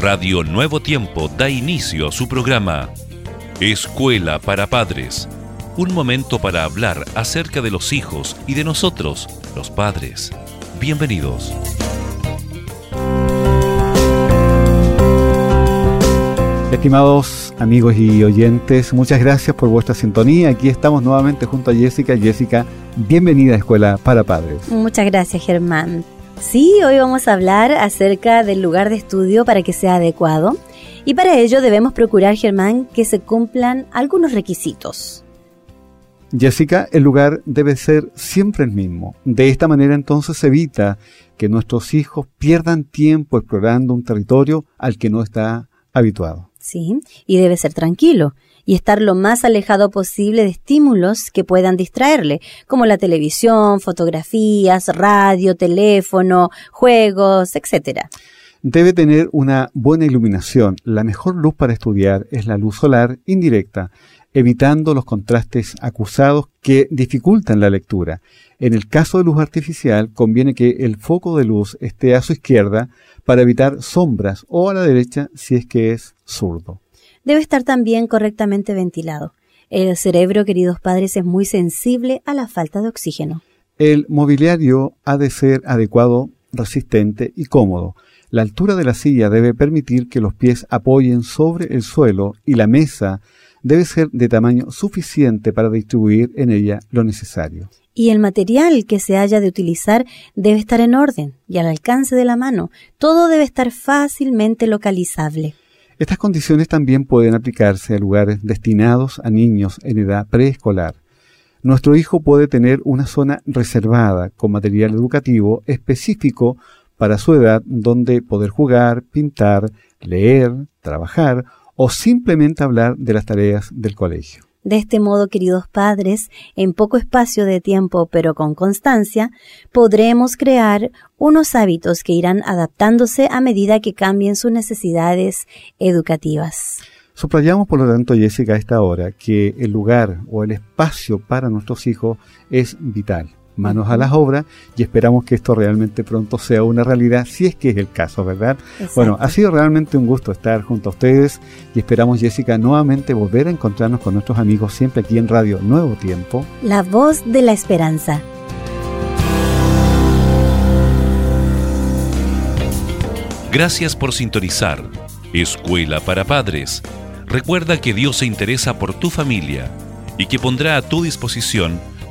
Radio Nuevo Tiempo da inicio a su programa Escuela para Padres. Un momento para hablar acerca de los hijos y de nosotros, los padres. Bienvenidos. Estimados amigos y oyentes, muchas gracias por vuestra sintonía. Aquí estamos nuevamente junto a Jessica. Jessica, bienvenida a Escuela para Padres. Muchas gracias, Germán. Sí, hoy vamos a hablar acerca del lugar de estudio para que sea adecuado y para ello debemos procurar, Germán, que se cumplan algunos requisitos. Jessica, el lugar debe ser siempre el mismo. De esta manera entonces se evita que nuestros hijos pierdan tiempo explorando un territorio al que no está habituado. Sí, y debe ser tranquilo y estar lo más alejado posible de estímulos que puedan distraerle, como la televisión, fotografías, radio, teléfono, juegos, etc. Debe tener una buena iluminación. La mejor luz para estudiar es la luz solar indirecta, evitando los contrastes acusados que dificultan la lectura. En el caso de luz artificial, conviene que el foco de luz esté a su izquierda para evitar sombras o a la derecha si es que es zurdo. Debe estar también correctamente ventilado. El cerebro, queridos padres, es muy sensible a la falta de oxígeno. El mobiliario ha de ser adecuado, resistente y cómodo. La altura de la silla debe permitir que los pies apoyen sobre el suelo y la mesa debe ser de tamaño suficiente para distribuir en ella lo necesario y el material que se haya de utilizar debe estar en orden y al alcance de la mano. Todo debe estar fácilmente localizable. Estas condiciones también pueden aplicarse a lugares destinados a niños en edad preescolar. Nuestro hijo puede tener una zona reservada con material educativo específico para su edad donde poder jugar, pintar, leer, trabajar o simplemente hablar de las tareas del colegio. De este modo, queridos padres, en poco espacio de tiempo pero con constancia, podremos crear unos hábitos que irán adaptándose a medida que cambien sus necesidades educativas. Subrayamos, por lo tanto, Jessica, a esta hora que el lugar o el espacio para nuestros hijos es vital manos a las obras y esperamos que esto realmente pronto sea una realidad, si es que es el caso, ¿verdad? Bueno, ha sido realmente un gusto estar junto a ustedes y esperamos, Jessica, nuevamente volver a encontrarnos con nuestros amigos siempre aquí en Radio Nuevo Tiempo. La voz de la esperanza. Gracias por sintonizar. Escuela para Padres. Recuerda que Dios se interesa por tu familia y que pondrá a tu disposición